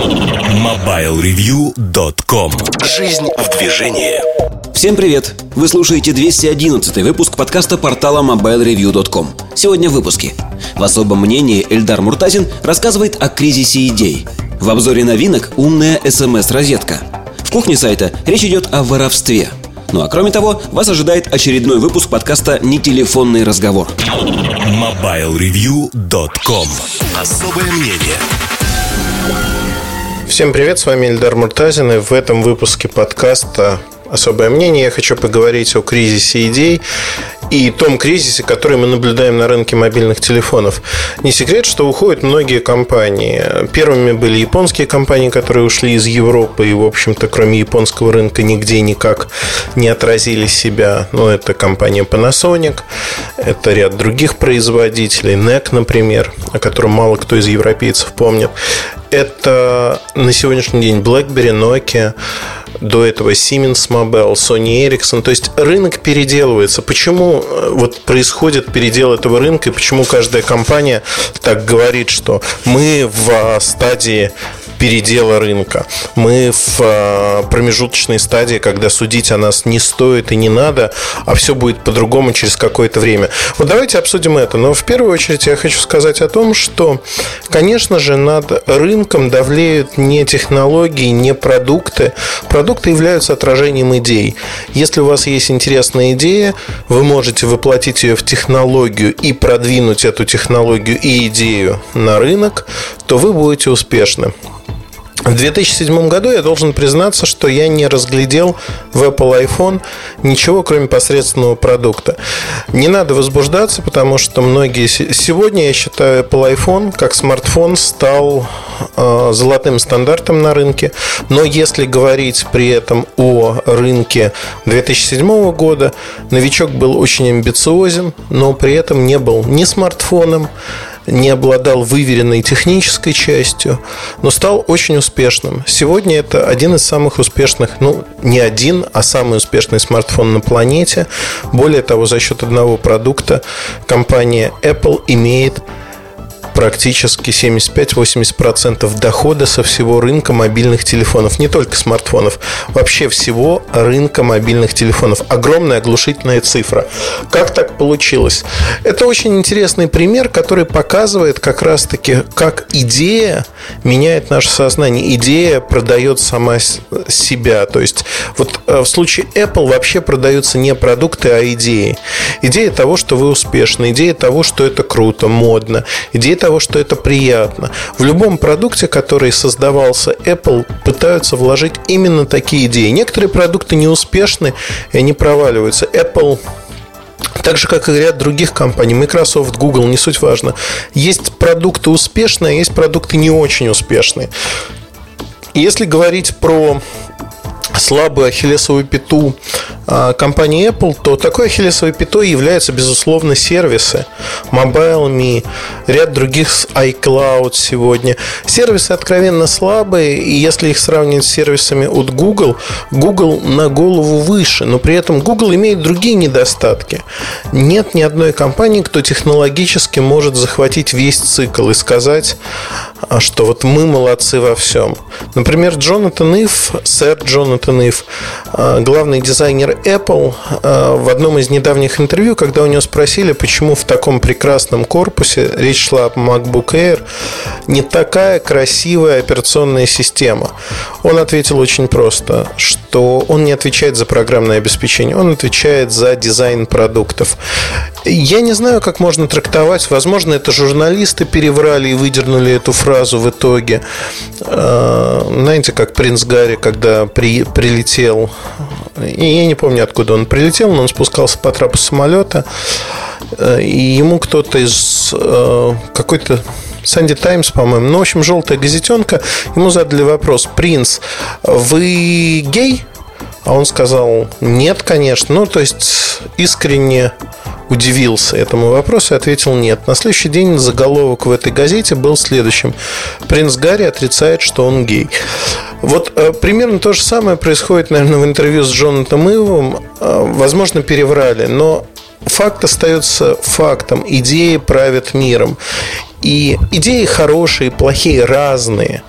MobileReview.com Жизнь в движении. Всем привет! Вы слушаете 211 выпуск подкаста портала MobileReview.com Сегодня в выпуске. В особом мнении Эльдар Муртазин рассказывает о кризисе идей. В обзоре новинок умная смс-розетка В кухне сайта речь идет о воровстве. Ну а кроме того, вас ожидает очередной выпуск подкаста «Не телефонный разговор». MobileReview.com Особое мнение Всем привет, с вами Эльдар Муртазин, и в этом выпуске подкаста «Особое мнение» я хочу поговорить о кризисе идей и том кризисе, который мы наблюдаем на рынке мобильных телефонов. Не секрет, что уходят многие компании. Первыми были японские компании, которые ушли из Европы и, в общем-то, кроме японского рынка нигде никак не отразили себя. Ну, это компания Panasonic, это ряд других производителей, NEC, например, о котором мало кто из европейцев помнит. Это на сегодняшний день BlackBerry, Nokia, до этого Siemens Mobile, Sony Ericsson. То есть рынок переделывается. Почему э, вот происходит передел этого рынка и почему каждая компания так говорит, что мы в стадии передела рынка. Мы в а, промежуточной стадии, когда судить о нас не стоит и не надо, а все будет по-другому через какое-то время. Вот давайте обсудим это. Но в первую очередь я хочу сказать о том, что, конечно же, над рынком давлеют не технологии, не продукты. Продукты являются отражением идей. Если у вас есть интересная идея, вы можете воплотить ее в технологию и продвинуть эту технологию и идею на рынок, то вы будете успешны. В 2007 году я должен признаться, что я не разглядел в Apple iPhone ничего, кроме посредственного продукта. Не надо возбуждаться, потому что многие... Сегодня я считаю Apple iPhone как смартфон стал золотым стандартом на рынке. Но если говорить при этом о рынке 2007 года, новичок был очень амбициозен, но при этом не был ни смартфоном, не обладал выверенной технической частью, но стал очень успешным. Сегодня это один из самых успешных, ну, не один, а самый успешный смартфон на планете. Более того, за счет одного продукта компания Apple имеет практически 75-80% дохода со всего рынка мобильных телефонов, не только смартфонов, вообще всего рынка мобильных телефонов. Огромная оглушительная цифра. Как так получилось? Это очень интересный пример, который показывает как раз-таки, как идея меняет наше сознание. Идея продает сама себя. То есть, вот э, в случае Apple вообще продаются не продукты, а идеи. Идея того, что вы успешны, идея того, что это круто, модно, идея того, что это приятно. В любом продукте, который создавался Apple, пытаются вложить именно такие идеи. Некоторые продукты неуспешны и они проваливаются. Apple так же, как и ряд других компаний, Microsoft, Google, не суть важно. Есть продукты успешные, а есть продукты не очень успешные. Если говорить про слабую ахиллесовую пяту компании Apple, то такой ахиллесовой пятой являются, безусловно, сервисы. MobileMe, ряд других iCloud сегодня. Сервисы откровенно слабые, и если их сравнивать с сервисами от Google, Google на голову выше, но при этом Google имеет другие недостатки. Нет ни одной компании, кто технологически может захватить весь цикл и сказать, а, что вот мы молодцы во всем. Например, Джонатан Ив, сэр Джонатан Ив, а, главный дизайнер Apple, а, в одном из недавних интервью, когда у него спросили, почему в таком прекрасном корпусе, речь шла о MacBook Air, не такая красивая операционная система. Он ответил очень просто, что он не отвечает за программное обеспечение, он отвечает за дизайн продуктов. Я не знаю, как можно трактовать. Возможно, это журналисты переврали и выдернули эту фразу в итоге. А, знаете, как принц Гарри, когда при, прилетел, и я не помню, откуда он прилетел, но он спускался по трапу самолета, э, и ему кто-то из э, какой-то Санди Таймс, по-моему. Ну, в общем, желтая газетенка. Ему задали вопрос. Принц, вы гей? А он сказал, нет, конечно. Ну, то есть, искренне удивился этому вопросу и ответил нет. На следующий день заголовок в этой газете был следующим. Принц Гарри отрицает, что он гей. Вот э, примерно то же самое происходит, наверное, в интервью с Джонатом Ивом. Э, возможно, переврали, но факт остается фактом. Идеи правят миром. И идеи хорошие, плохие, разные.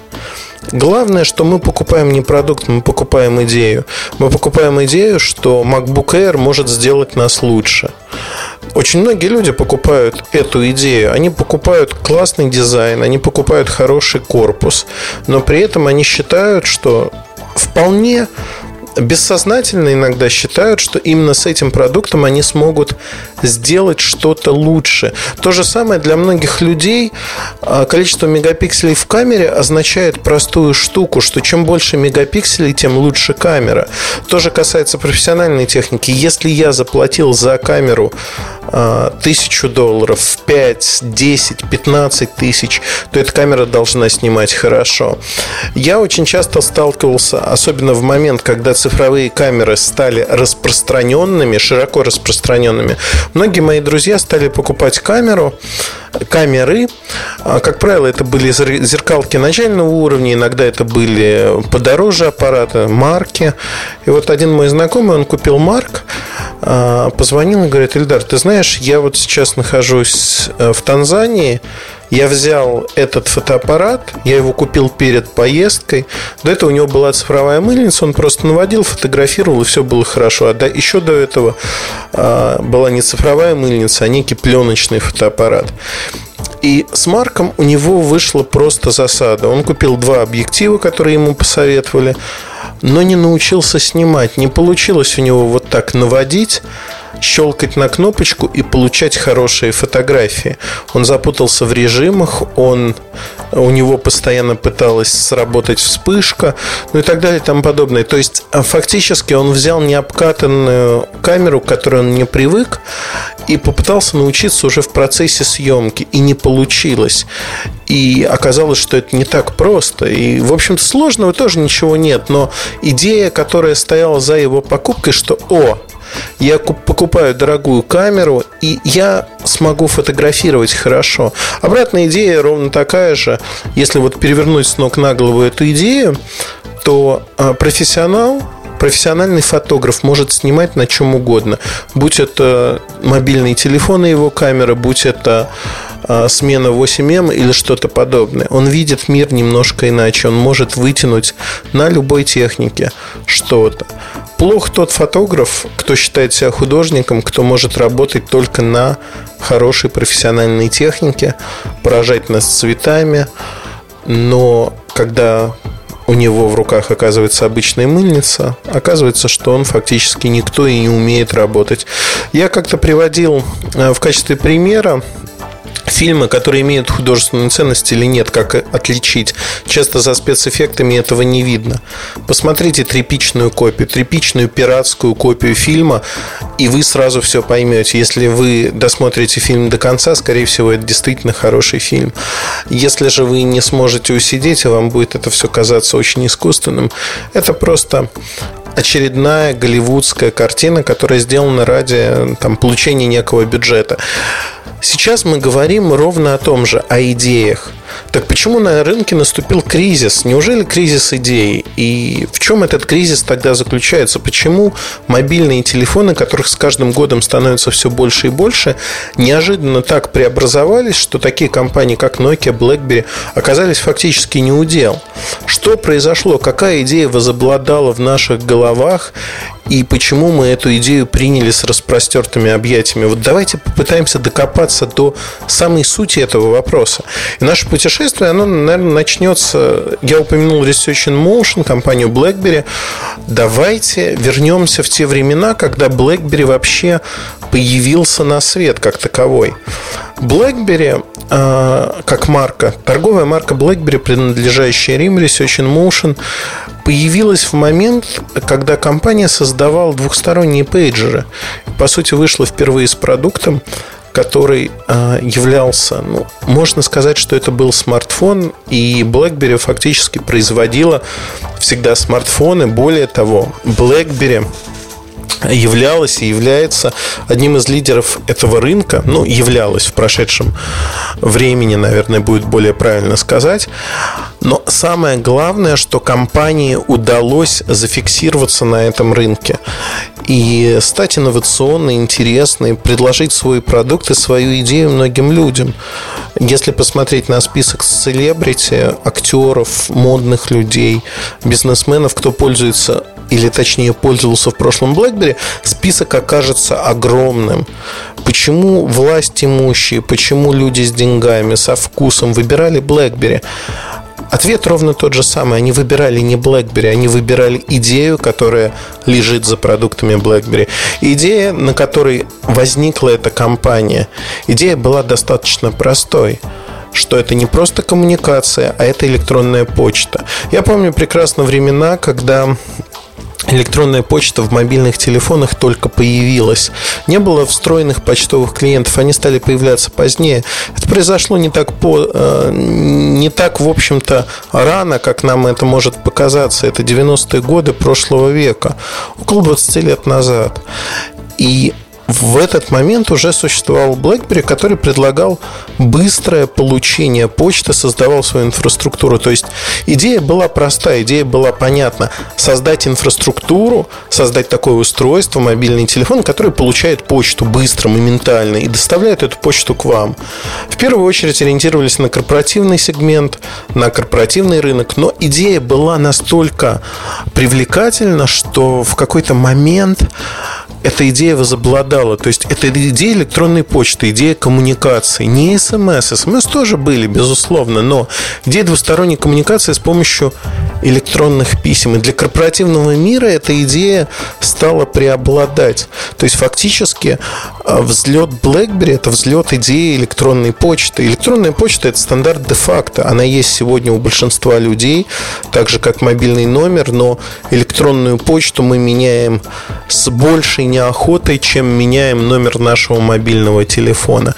Главное, что мы покупаем не продукт, мы покупаем идею. Мы покупаем идею, что MacBook Air может сделать нас лучше. Очень многие люди покупают эту идею. Они покупают классный дизайн, они покупают хороший корпус, но при этом они считают, что вполне бессознательно иногда считают, что именно с этим продуктом они смогут сделать что-то лучше. То же самое для многих людей а, количество мегапикселей в камере означает простую штуку, что чем больше мегапикселей, тем лучше камера. То же касается профессиональной техники. Если я заплатил за камеру тысячу долларов, 5, 10, 15 тысяч, то эта камера должна снимать хорошо. Я очень часто сталкивался, особенно в момент, когда цифровые камеры стали распространенными, широко распространенными. Многие мои друзья стали покупать камеру, камеры. А, как правило, это были зеркалки начального уровня, иногда это были подороже аппараты, марки. И вот один мой знакомый, он купил марк, а, позвонил и говорит, Ильдар, ты знаешь, я вот сейчас нахожусь э, в Танзании, я взял этот фотоаппарат, я его купил перед поездкой. До этого у него была цифровая мыльница, он просто наводил, фотографировал, и все было хорошо. А до, еще до этого а, была не цифровая мыльница, а некий пленочный фотоаппарат. И с Марком у него вышла просто засада. Он купил два объектива, которые ему посоветовали, но не научился снимать. Не получилось у него вот так наводить щелкать на кнопочку и получать хорошие фотографии. Он запутался в режимах, он, у него постоянно пыталась сработать вспышка, ну и так далее и тому подобное. То есть, а, фактически он взял необкатанную камеру, к которой он не привык, и попытался научиться уже в процессе съемки, и не получилось. И оказалось, что это не так просто. И, в общем-то, сложного тоже ничего нет. Но идея, которая стояла за его покупкой, что, о, я покупаю дорогую камеру, и я смогу фотографировать хорошо. Обратная идея ровно такая же. Если вот перевернуть с ног на голову эту идею, то а, профессионал профессиональный фотограф может снимать на чем угодно. Будь это мобильные телефоны его камера, будь это смена 8М или что-то подобное. Он видит мир немножко иначе. Он может вытянуть на любой технике что-то. Плох тот фотограф, кто считает себя художником, кто может работать только на хорошей профессиональной технике, поражать нас цветами, но когда у него в руках оказывается обычная мыльница, оказывается, что он фактически никто и не умеет работать. Я как-то приводил э, в качестве примера фильмы, которые имеют художественную ценность или нет, как отличить. Часто за спецэффектами этого не видно. Посмотрите тряпичную копию, тряпичную пиратскую копию фильма, и вы сразу все поймете. Если вы досмотрите фильм до конца, скорее всего, это действительно хороший фильм. Если же вы не сможете усидеть, и вам будет это все казаться очень искусственным, это просто очередная голливудская картина, которая сделана ради там, получения некого бюджета. Сейчас мы говорим ровно о том же, о идеях. Так почему на рынке наступил кризис? Неужели кризис идей? И в чем этот кризис тогда заключается? Почему мобильные телефоны, которых с каждым годом становится все больше и больше, неожиданно так преобразовались, что такие компании, как Nokia, BlackBerry, оказались фактически не удел? Что произошло? Какая идея возобладала в наших головах? и почему мы эту идею приняли с распростертыми объятиями. Вот давайте попытаемся докопаться до самой сути этого вопроса. И наше путешествие, оно, наверное, начнется... Я упомянул Research in Motion, компанию BlackBerry. Давайте вернемся в те времена, когда BlackBerry вообще появился на свет как таковой. BlackBerry как марка, торговая марка BlackBerry, принадлежащая Rim Research in Motion, появилась в момент, когда компания создавала двухсторонние пейджеры. По сути, вышла впервые с продуктом, который э, являлся, ну, можно сказать, что это был смартфон, и BlackBerry фактически производила всегда смартфоны. Более того, BlackBerry являлась и является одним из лидеров этого рынка, ну, являлась в прошедшем времени, наверное, будет более правильно сказать. Но самое главное, что компании удалось зафиксироваться на этом рынке и стать инновационной, интересной, предложить свой продукт и свою идею многим людям. Если посмотреть на список селебрити, актеров, модных людей, бизнесменов, кто пользуется или точнее пользовался в прошлом BlackBerry, список окажется огромным. Почему власть имущие, почему люди с деньгами, со вкусом выбирали BlackBerry? Ответ ровно тот же самый. Они выбирали не BlackBerry, они выбирали идею, которая лежит за продуктами BlackBerry. Идея, на которой возникла эта компания, идея была достаточно простой что это не просто коммуникация, а это электронная почта. Я помню прекрасно времена, когда электронная почта в мобильных телефонах только появилась. Не было встроенных почтовых клиентов, они стали появляться позднее. Это произошло не так, по, э, не так в общем-то, рано, как нам это может показаться. Это 90-е годы прошлого века, около 20 лет назад. И в этот момент уже существовал BlackBerry, который предлагал быстрое получение почты, создавал свою инфраструктуру. То есть идея была простая, идея была понятна. Создать инфраструктуру, создать такое устройство, мобильный телефон, который получает почту быстро, моментально и доставляет эту почту к вам. В первую очередь ориентировались на корпоративный сегмент, на корпоративный рынок, но идея была настолько привлекательна, что в какой-то момент эта идея возобладала. То есть, это идея электронной почты, идея коммуникации. Не смс. СМС тоже были, безусловно, но идея двусторонней коммуникации с помощью электронных писем. И для корпоративного мира эта идея стала преобладать. То есть, фактически, а, взлет BlackBerry – это взлет идеи электронной почты. Электронная почта – это стандарт де-факто. Она есть сегодня у большинства людей, так же, как мобильный номер, но электронную почту мы меняем с большей неохотой, чем меняем номер нашего мобильного телефона.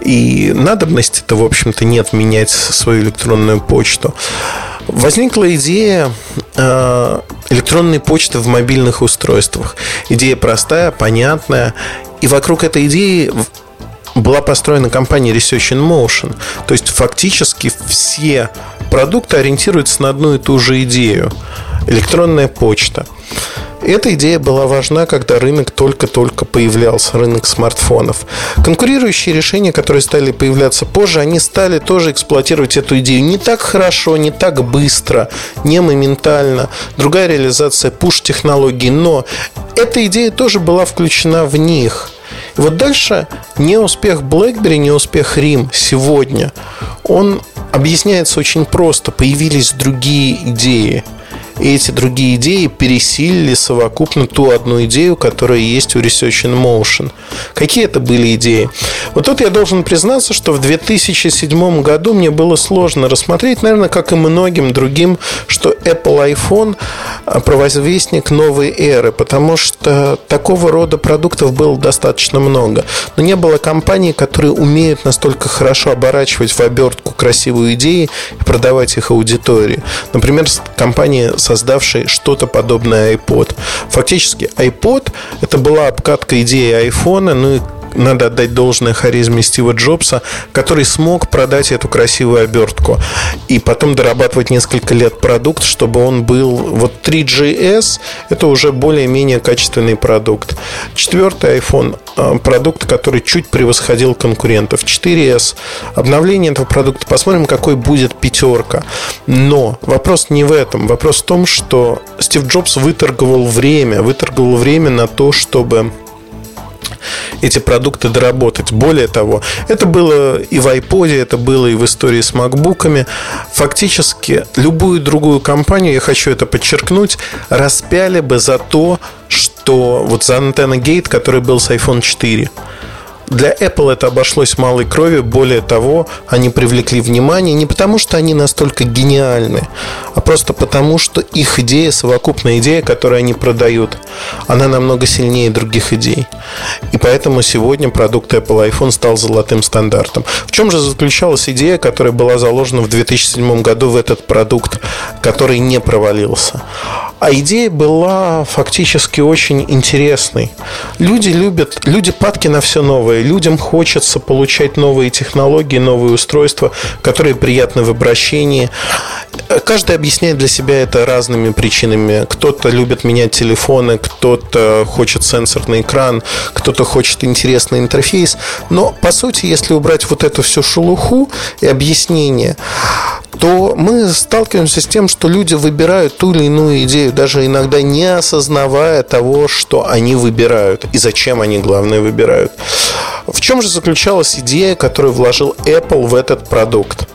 И надобности-то, в общем-то, нет менять свою электронную почту. Возникла идея э, электронной почты в мобильных устройствах. Идея простая, понятная. И вокруг этой идеи была построена компания Research in Motion. То есть фактически все продукты ориентируются на одну и ту же идею. Электронная почта. Эта идея была важна, когда рынок только-только появлялся, рынок смартфонов. Конкурирующие решения, которые стали появляться позже, они стали тоже эксплуатировать эту идею не так хорошо, не так быстро, не моментально. Другая реализация пуш-технологий, но эта идея тоже была включена в них. Вот дальше не успех BlackBerry, не успех RIM сегодня, он объясняется очень просто. Появились другие идеи – и эти другие идеи пересилили совокупно ту одну идею, которая есть у Research in Motion. Какие это были идеи? Вот тут я должен признаться, что в 2007 году мне было сложно рассмотреть, наверное, как и многим другим, что Apple iPhone провозвестник новой эры, потому что такого рода продуктов было достаточно много. Но не было компаний, которые умеют настолько хорошо оборачивать в обертку красивую идею и продавать их аудитории. Например, компания создавший что-то подобное iPod. Фактически iPod это была обкатка идеи айфона, ну и надо отдать должное харизме Стива Джобса, который смог продать эту красивую обертку и потом дорабатывать несколько лет продукт, чтобы он был... Вот 3GS – это уже более-менее качественный продукт. Четвертый iPhone – продукт, который чуть превосходил конкурентов. 4S – обновление этого продукта. Посмотрим, какой будет пятерка. Но вопрос не в этом. Вопрос в том, что Стив Джобс выторговал время. Выторговал время на то, чтобы эти продукты доработать. Более того, это было и в iPod, это было и в истории с макбуками. Фактически любую другую компанию, я хочу это подчеркнуть, распяли бы за то, что вот за антенна Gate, который был с iPhone 4. Для Apple это обошлось малой крови. Более того, они привлекли внимание не потому, что они настолько гениальны, а просто потому, что их идея, совокупная идея, которую они продают, она намного сильнее других идей. И поэтому сегодня продукт Apple iPhone стал золотым стандартом. В чем же заключалась идея, которая была заложена в 2007 году в этот продукт, который не провалился? А идея была фактически очень интересной. Люди любят, люди падки на все новое. Людям хочется получать новые технологии, новые устройства, которые приятны в обращении. Каждый объясняет для себя это разными причинами. Кто-то любит менять телефоны, кто-то хочет сенсорный экран, кто-то хочет интересный интерфейс. Но, по сути, если убрать вот эту всю шелуху и объяснение, то мы сталкиваемся с тем, что люди выбирают ту или иную идею, даже иногда не осознавая того, что они выбирают и зачем они, главное, выбирают. В чем же заключалась идея, которую вложил Apple в этот продукт?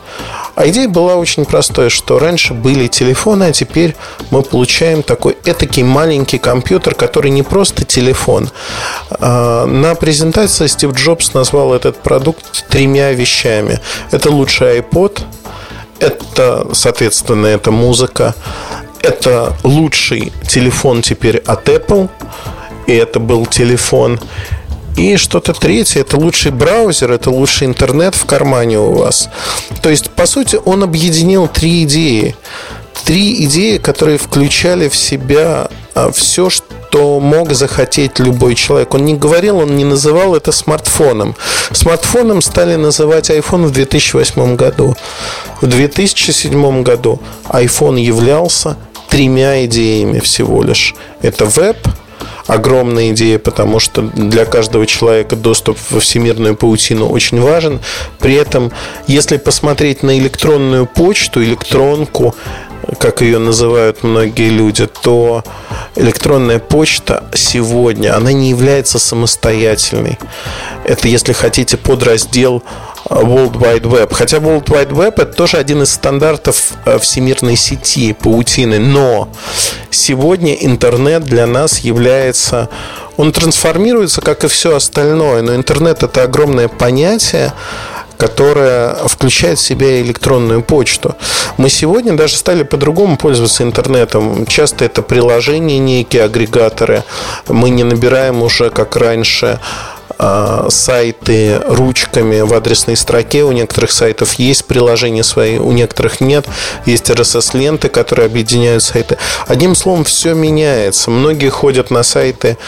А идея была очень простой, что раньше были телефоны, а теперь мы получаем такой этакий маленький компьютер, который не просто телефон. А, на презентации Стив Джобс назвал этот продукт тремя вещами. Это лучший iPod, это, соответственно, это музыка, это лучший телефон теперь от Apple, и это был телефон и что-то третье, это лучший браузер, это лучший интернет в кармане у вас. То есть, по сути, он объединил три идеи. Три идеи, которые включали в себя а, все, что мог захотеть любой человек. Он не говорил, он не называл это смартфоном. Смартфоном стали называть iPhone в 2008 году. В 2007 году iPhone являлся тремя идеями всего лишь. Это веб, огромная идея, потому что для каждого человека доступ во всемирную паутину очень важен. При этом, если посмотреть на электронную почту, электронку, как ее называют многие люди, то электронная почта сегодня, она не является самостоятельной. Это, если хотите, подраздел World Wide Web. Хотя World Wide Web это тоже один из стандартов э, всемирной сети паутины. Но сегодня интернет для нас является... Он трансформируется, как и все остальное. Но интернет это огромное понятие, которая включает в себя электронную почту. Мы сегодня даже стали по-другому пользоваться интернетом. Часто это приложения некие, агрегаторы. Мы не набираем уже, как раньше, сайты ручками в адресной строке. У некоторых сайтов есть приложения свои, у некоторых нет. Есть RSS-ленты, которые объединяют сайты. Одним словом, все меняется. Многие ходят на сайты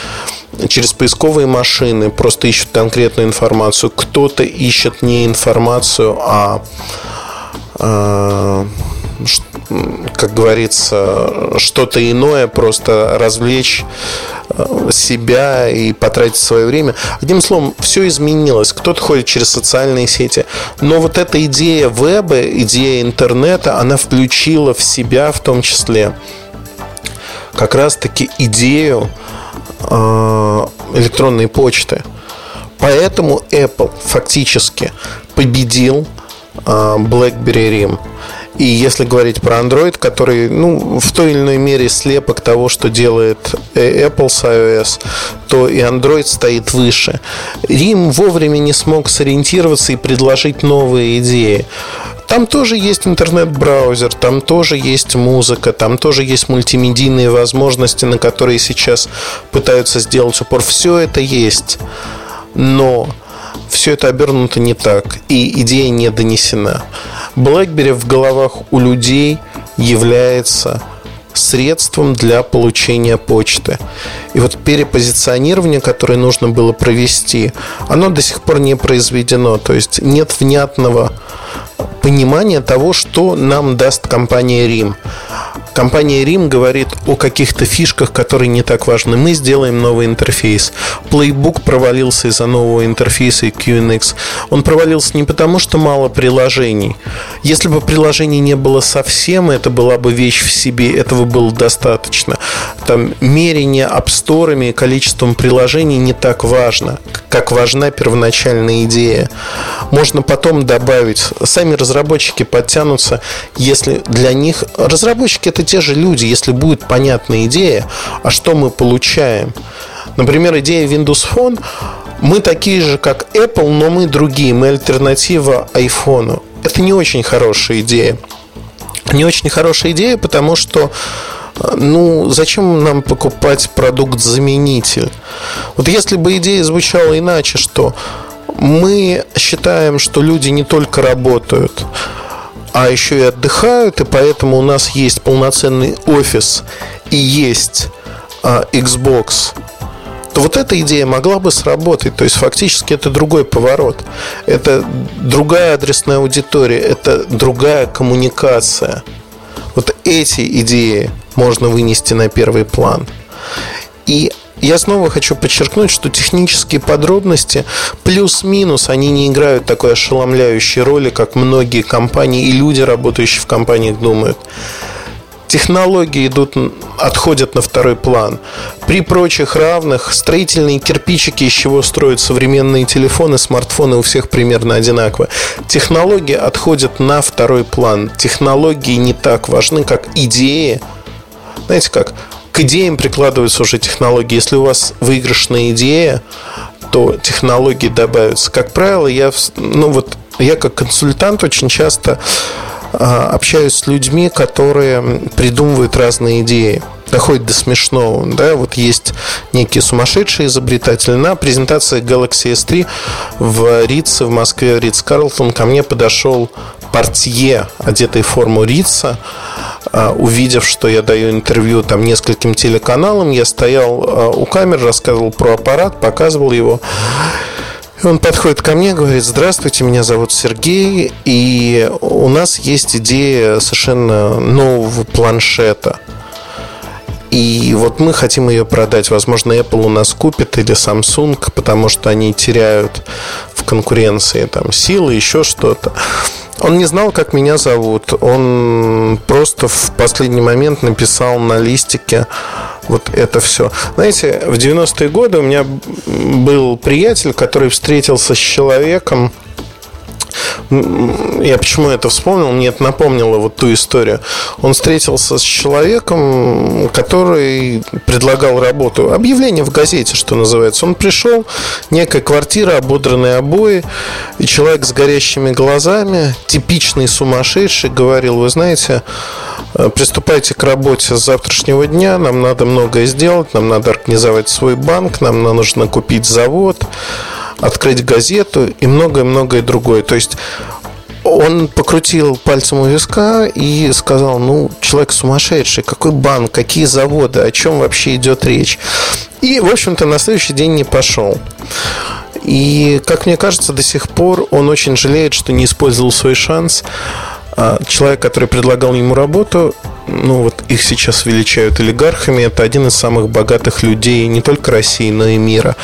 через поисковые машины, просто ищут конкретную информацию. Кто-то ищет не информацию, а, а как говорится, что-то иное, просто развлечь э, себя и потратить свое время. Одним словом, все изменилось. Кто-то ходит через социальные сети. Но вот эта идея веба, идея интернета, она включила в себя в том числе как раз-таки идею э, электронной почты. Поэтому Apple фактически победил э, BlackBerry RIM. И если говорить про Android, который ну, в той или иной мере слепок того, что делает э, Apple с iOS, то и Android стоит выше. Рим вовремя не смог сориентироваться и предложить новые идеи. Там тоже есть интернет-браузер, там тоже есть музыка, там тоже есть мультимедийные возможности, на которые сейчас пытаются сделать упор. Все это есть. Но все это обернуто не так, и идея не донесена. BlackBerry в головах у людей является средством для получения почты. И вот перепозиционирование, которое нужно было провести, оно до сих пор не произведено. То есть нет внятного понимания того, что нам даст компания Рим. Компания Рим говорит о каких-то фишках, которые не так важны. Мы сделаем новый интерфейс. Playbook провалился из-за нового интерфейса и QNX. Он провалился не потому, что мало приложений. Если бы приложений не было совсем, это была бы вещь в себе, этого было достаточно. Там мерение App Store и количеством приложений не так важно, как важна первоначальная идея. Можно потом добавить. Сами разработчики подтянутся, если для них... Разработчики это те же люди, если будет понятная идея, а что мы получаем. Например, идея Windows Phone, мы такие же, как Apple, но мы другие, мы альтернатива iPhone. Это не очень хорошая идея. не очень хорошая идея, потому что ну, зачем нам покупать продукт-заменитель? Вот если бы идея звучала иначе, что мы считаем, что люди не только работают, а еще и отдыхают, и поэтому у нас есть полноценный офис и есть а, Xbox, то вот эта идея могла бы сработать. То есть фактически это другой поворот. Это другая адресная аудитория, это другая коммуникация. Вот эти идеи можно вынести на первый план. И я снова хочу подчеркнуть, что технические подробности плюс-минус, они не играют такой ошеломляющей роли, как многие компании и люди, работающие в компаниях, думают. Технологии идут, отходят на второй план. При прочих равных строительные кирпичики, из чего строят современные телефоны, смартфоны у всех примерно одинаково. Технологии отходят на второй план. Технологии не так важны, как идеи. Знаете как? К идеям прикладываются уже технологии. Если у вас выигрышная идея, то технологии добавятся. Как правило, я, ну вот, я как консультант очень часто а, общаюсь с людьми, которые придумывают разные идеи доходит до смешного. Да, вот есть некие сумасшедшие изобретатели. На презентации Galaxy S3 в Рице, в Москве, Риц Карлтон, ко мне подошел портье, одетый в форму Рица, увидев, что я даю интервью там нескольким телеканалам, я стоял а, у камеры, рассказывал про аппарат, показывал его. И он подходит ко мне, говорит, здравствуйте, меня зовут Сергей, и у нас есть идея совершенно нового планшета. И вот мы хотим ее продать. Возможно, Apple у нас купит или Samsung, потому что они теряют в конкуренции там силы, еще что-то. Он не знал, как меня зовут. Он просто в последний момент написал на листике вот это все. Знаете, в 90-е годы у меня был приятель, который встретился с человеком, я почему это вспомнил, мне это напомнило вот ту историю. Он встретился с человеком, который предлагал работу. Объявление в газете, что называется. Он пришел, некая квартира, ободранные обои, и человек с горящими глазами, типичный сумасшедший, говорил, вы знаете, э, приступайте к работе с завтрашнего дня, нам надо многое сделать, нам надо организовать свой банк, нам нужно купить завод, открыть газету и многое-многое другое. То есть он покрутил пальцем у виска и сказал, ну, человек сумасшедший, какой банк, какие заводы, о чем вообще идет речь. И, в общем-то, на следующий день не пошел. И, как мне кажется, до сих пор он очень жалеет, что не использовал свой шанс а человек, который предлагал ему работу, ну вот их сейчас величают олигархами, это один из самых богатых людей не только России, но и мира.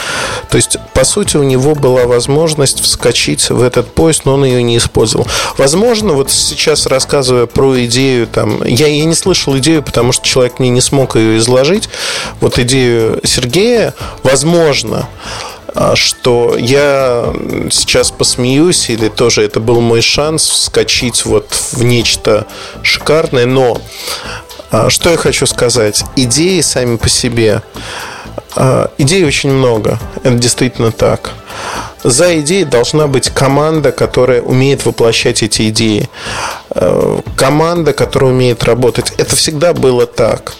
То есть, по сути, у него была возможность вскочить в этот поезд, но он ее не использовал. Возможно, вот сейчас рассказывая про идею, там, я, я не слышал идею, потому что человек мне не смог ее изложить. Вот идею Сергея, возможно, что я сейчас посмеюсь, или тоже это был мой шанс вскочить вот в нечто шикарное, но а, что я хочу сказать? Идеи сами по себе, а, идей очень много, это действительно так за идеей должна быть команда, которая умеет воплощать эти идеи. Э, команда, которая умеет работать. Это всегда было так.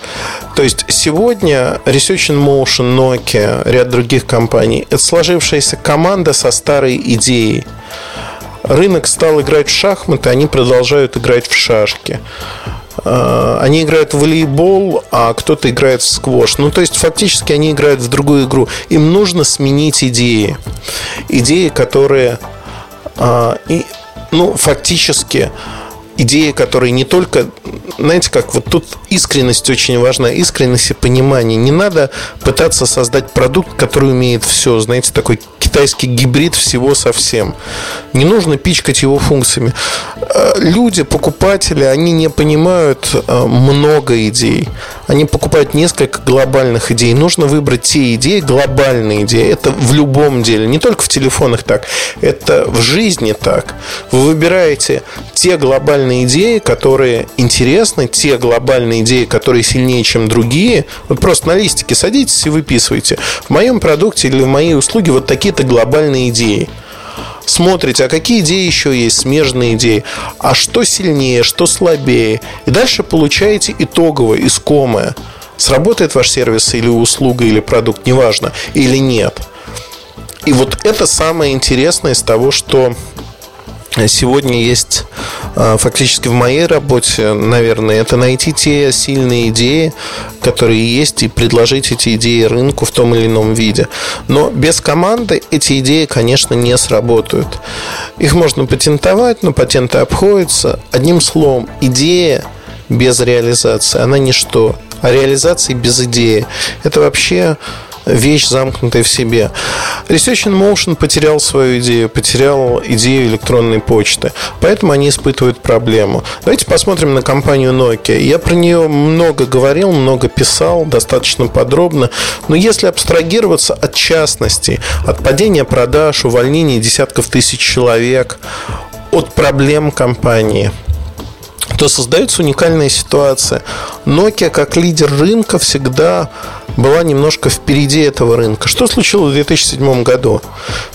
То есть сегодня Research in Motion, Nokia, ряд других компаний – это сложившаяся команда со старой идеей. Рынок стал играть в шахматы, они продолжают играть в шашки. Э, они играют в волейбол, а кто-то играет в сквош. Ну, то есть, фактически они играют в другую игру. Им нужно сменить идеи. Идеи, которые, э, и, ну, фактически идеи, которые не только, знаете, как вот тут искренность очень важна, искренность и понимание. Не надо пытаться создать продукт, который умеет все, знаете, такой китайский гибрид всего совсем. Не нужно пичкать его функциями. Э, люди, покупатели, они не понимают э, много идей. Они покупают несколько глобальных идей. Нужно выбрать те идеи, глобальные идеи. Это в любом деле, не только в телефонах так. Это в жизни так. Вы выбираете те глобальные идеи, которые интересны, те глобальные идеи, которые сильнее, чем другие. Вот просто на листике садитесь и выписывайте. В моем продукте или в моей услуге вот такие-то глобальные идеи. смотрите, а какие идеи еще есть, смежные идеи, а что сильнее, что слабее. И дальше получаете итоговое, искомое. Сработает ваш сервис или услуга, или продукт, неважно, или нет. И вот это самое интересное из того, что сегодня есть а, фактически в моей работе, наверное, это найти те сильные идеи, которые есть, и предложить эти идеи рынку в том или ином виде. Но без команды эти идеи, конечно, не сработают. Их можно патентовать, но патенты обходятся. Одним словом, идея без реализации, она ничто. А реализации без идеи – это вообще вещь, замкнутая в себе. Research in Motion потерял свою идею, потерял идею электронной почты. Поэтому они испытывают проблему. Давайте посмотрим на компанию Nokia. Я про нее много говорил, много писал, достаточно подробно. Но если абстрагироваться от частностей, от падения продаж, увольнения десятков тысяч человек, от проблем компании – то создается уникальная ситуация. Nokia как лидер рынка всегда была немножко впереди этого рынка. Что случилось в 2007 году?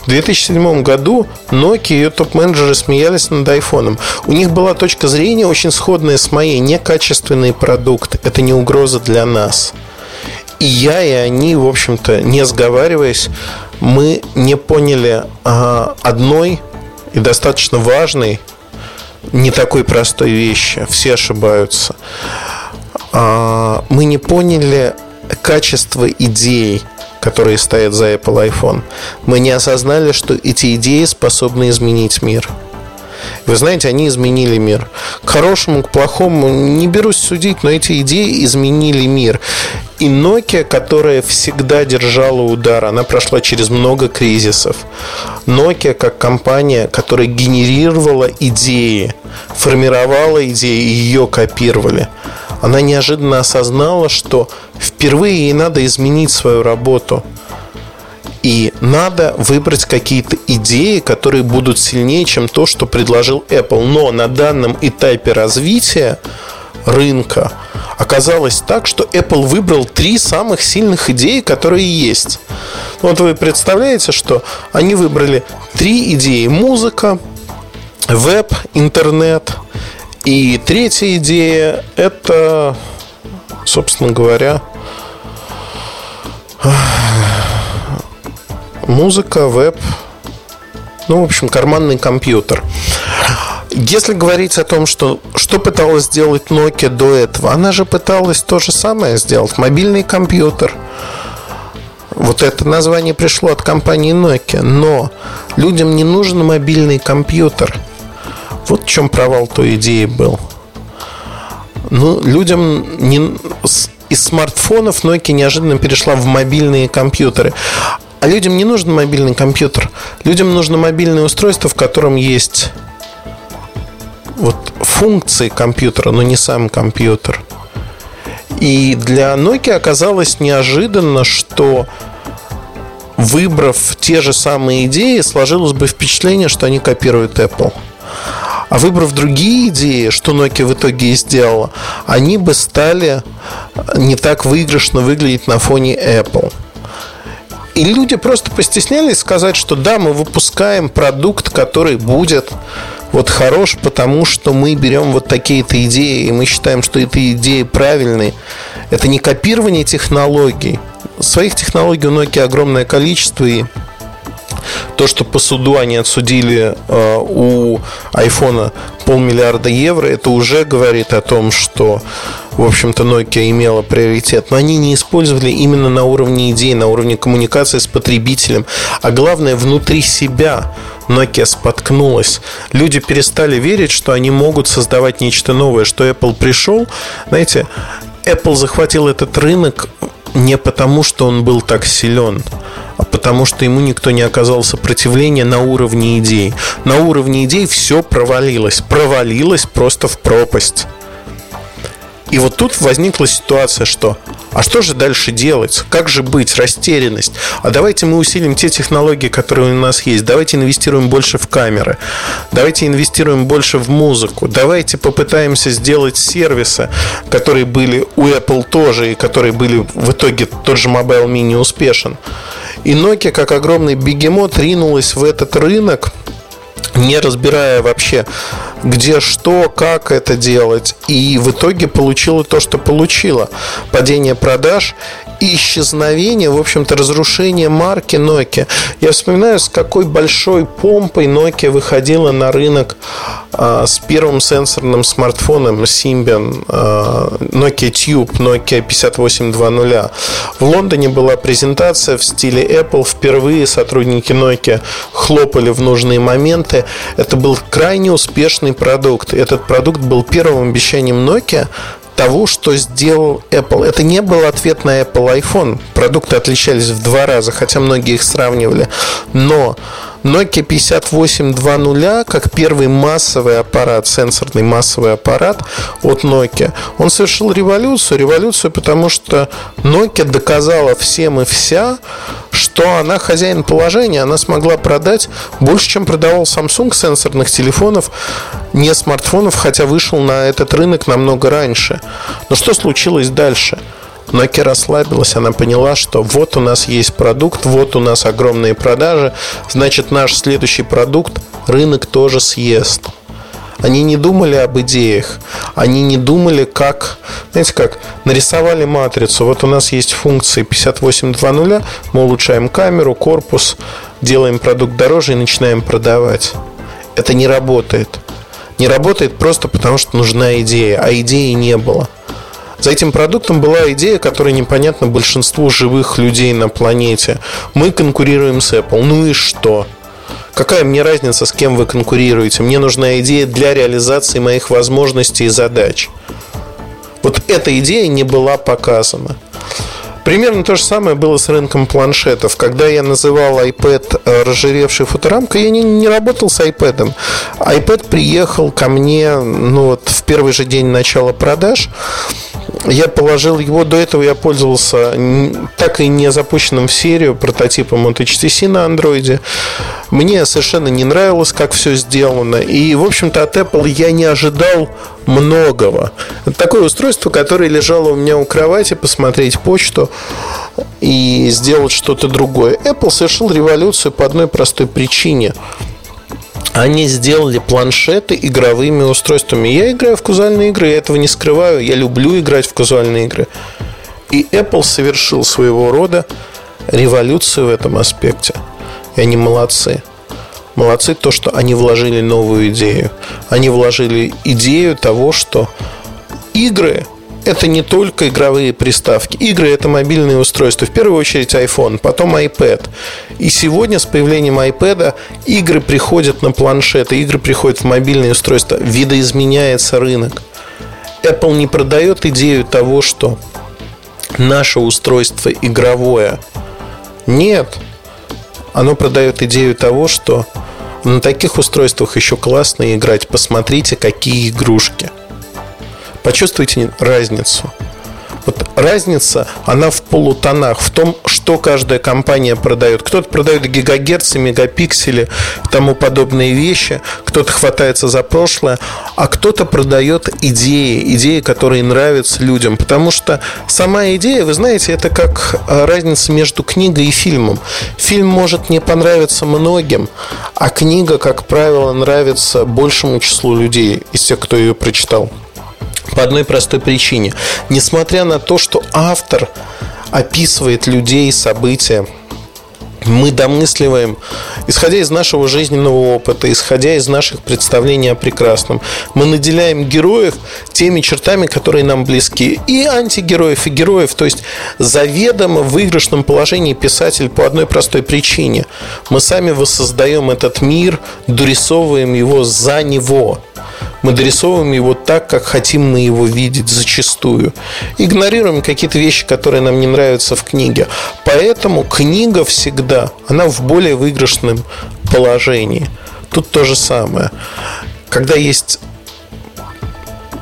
В 2007 году Nokia и ее топ-менеджеры смеялись над iPhone. У них была точка зрения очень сходная с моей. Некачественный продукт. Это не угроза для нас. И я, и они, в общем-то, не сговариваясь, мы не поняли а, одной и достаточно важной не такой простой вещи. Все ошибаются. А, мы не поняли качество идей, которые стоят за Apple iPhone. Мы не осознали, что эти идеи способны изменить мир. Вы знаете, они изменили мир. К хорошему, к плохому не берусь судить, но эти идеи изменили мир. И Nokia, которая всегда держала удар, она прошла через много кризисов. Nokia как компания, которая генерировала идеи, формировала идеи и ее копировали. Она неожиданно осознала, что впервые ей надо изменить свою работу – и надо выбрать какие-то идеи, которые будут сильнее, чем то, что предложил Apple. Но на данном этапе развития рынка оказалось так, что Apple выбрал три самых сильных идеи, которые есть. Вот вы представляете, что они выбрали три идеи. Музыка, веб, интернет. И третья идея – это, собственно говоря, музыка, веб, ну, в общем, карманный компьютер. Если говорить о том, что, что пыталась сделать Nokia до этого, она же пыталась то же самое сделать. Мобильный компьютер. Вот это название пришло от компании Nokia. Но людям не нужен мобильный компьютер. Вот в чем провал той идеи был. Ну, людям не, из смартфонов Nokia неожиданно перешла в мобильные компьютеры. А людям не нужен мобильный компьютер. Людям нужно мобильное устройство, в котором есть вот функции компьютера, но не сам компьютер. И для Nokia оказалось неожиданно, что выбрав те же самые идеи, сложилось бы впечатление, что они копируют Apple. А выбрав другие идеи, что Nokia в итоге и сделала, они бы стали не так выигрышно выглядеть на фоне Apple. И люди просто постеснялись сказать, что да, мы выпускаем продукт, который будет вот хорош, потому что мы берем вот такие-то идеи, и мы считаем, что эти идеи правильные. Это не копирование технологий. Своих технологий у Nokia огромное количество, и то, что по суду они отсудили э, у айфона полмиллиарда евро, это уже говорит о том, что, в общем-то, Nokia имела приоритет. Но они не использовали именно на уровне идей, на уровне коммуникации с потребителем. А главное, внутри себя Nokia споткнулась. Люди перестали верить, что они могут создавать нечто новое, что Apple пришел. Знаете, Apple захватил этот рынок не потому, что он был так силен, потому что ему никто не оказал сопротивления на уровне идей. На уровне идей все провалилось. Провалилось просто в пропасть. И вот тут возникла ситуация, что а что же дальше делать? Как же быть? Растерянность. А давайте мы усилим те технологии, которые у нас есть. Давайте инвестируем больше в камеры. Давайте инвестируем больше в музыку. Давайте попытаемся сделать сервисы, которые были у Apple тоже, и которые были в итоге тот же Mobile не успешен. И Nokia, как огромный бегемот, ринулась в этот рынок не разбирая вообще, где что, как это делать. И в итоге получила то, что получила. Падение продаж исчезновение, в общем-то, разрушение марки Nokia. Я вспоминаю, с какой большой помпой Nokia выходила на рынок а, с первым сенсорным смартфоном Symbian а, Nokia Tube, Nokia 5820. В Лондоне была презентация в стиле Apple. Впервые сотрудники Nokia хлопали в нужные моменты. Это был крайне успешный продукт. Этот продукт был первым обещанием Nokia того, что сделал Apple. Это не был ответ на Apple iPhone. Продукты отличались в два раза, хотя многие их сравнивали. Но Nokia 5820, как первый массовый аппарат, сенсорный массовый аппарат от Nokia, он совершил революцию. Революцию, потому что Nokia доказала всем и вся, что она хозяин положения. Она смогла продать больше, чем продавал Samsung сенсорных телефонов, не смартфонов, хотя вышел на этот рынок намного раньше. Но что случилось дальше? Nokia расслабилась, она поняла, что вот у нас есть продукт, вот у нас огромные продажи, значит наш следующий продукт рынок тоже съест. Они не думали об идеях, они не думали, как, знаете как, нарисовали матрицу. Вот у нас есть функции 58.2.0, мы улучшаем камеру, корпус, делаем продукт дороже и начинаем продавать. Это не работает. Не работает просто потому, что нужна идея, а идеи не было. За этим продуктом была идея, которая непонятна большинству живых людей на планете. Мы конкурируем с Apple. Ну и что? Какая мне разница, с кем вы конкурируете? Мне нужна идея для реализации моих возможностей и задач. Вот эта идея не была показана. Примерно то же самое было с рынком планшетов. Когда я называл iPad э, разжиревшей фоторамкой, я не, не работал с iPad. iPad приехал ко мне ну, вот, в первый же день начала продаж я положил его, до этого я пользовался так и не запущенным в серию прототипом от HTC на андроиде. Мне совершенно не нравилось, как все сделано. И, в общем-то, от Apple я не ожидал многого. Это такое устройство, которое лежало у меня у кровати, посмотреть почту и сделать что-то другое. Apple совершил революцию по одной простой причине – они сделали планшеты игровыми устройствами. Я играю в казуальные игры, я этого не скрываю. Я люблю играть в казуальные игры. И Apple совершил своего рода революцию в этом аспекте. И они молодцы. Молодцы то, что они вложили новую идею. Они вложили идею того, что игры это не только игровые приставки. Игры – это мобильные устройства. В первую очередь iPhone, потом iPad. И сегодня с появлением iPad игры приходят на планшеты, игры приходят в мобильные устройства. Видоизменяется рынок. Apple не продает идею того, что наше устройство игровое. Нет. Оно продает идею того, что на таких устройствах еще классно играть. Посмотрите, какие игрушки – Почувствуйте разницу. Вот разница, она в полутонах, в том, что каждая компания продает. Кто-то продает гигагерцы, мегапиксели, тому подобные вещи, кто-то хватается за прошлое, а кто-то продает идеи, идеи, которые нравятся людям. Потому что сама идея, вы знаете, это как а, разница между книгой и фильмом. Фильм может не понравиться многим, а книга, как правило, нравится большему числу людей из тех, кто ее прочитал. По одной простой причине. Несмотря на то, что автор описывает людей, события, мы домысливаем, исходя из нашего жизненного опыта, исходя из наших представлений о прекрасном. Мы наделяем героев теми чертами, которые нам близки. И антигероев, и героев. То есть заведомо в выигрышном положении писатель по одной простой причине. Мы сами воссоздаем этот мир, дорисовываем его за него мы дорисовываем его так, как хотим мы его видеть зачастую. Игнорируем какие-то вещи, которые нам не нравятся в книге. Поэтому книга всегда, она в более выигрышном положении. Тут то же самое. Когда есть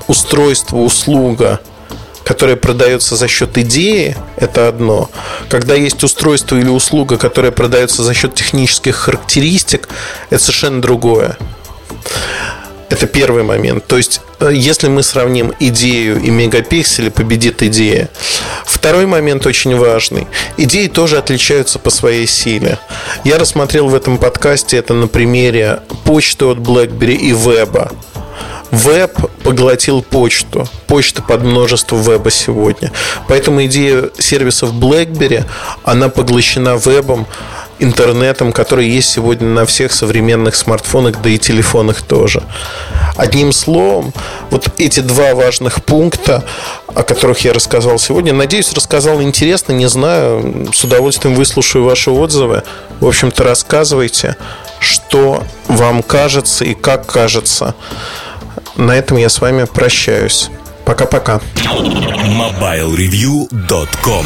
устройство, услуга, которая продается за счет идеи, это одно. Когда есть устройство или услуга, которая продается за счет технических характеристик, это совершенно другое. Это первый момент. То есть, э, если мы сравним идею и мегапиксели, победит идея. Второй момент очень важный. Идеи тоже отличаются по своей силе. Я рассмотрел в этом подкасте это на примере почты от BlackBerry и веба. Веб поглотил почту. Почта под множество веба сегодня. Поэтому идея сервисов BlackBerry, она поглощена вебом интернетом, который есть сегодня на всех современных смартфонах, да и телефонах тоже. Одним словом, вот эти два важных пункта, о которых я рассказал сегодня, надеюсь, рассказал интересно, не знаю, с удовольствием выслушаю ваши отзывы. В общем-то, рассказывайте, что вам кажется и как кажется. На этом я с вами прощаюсь. Пока-пока. MobileReview.com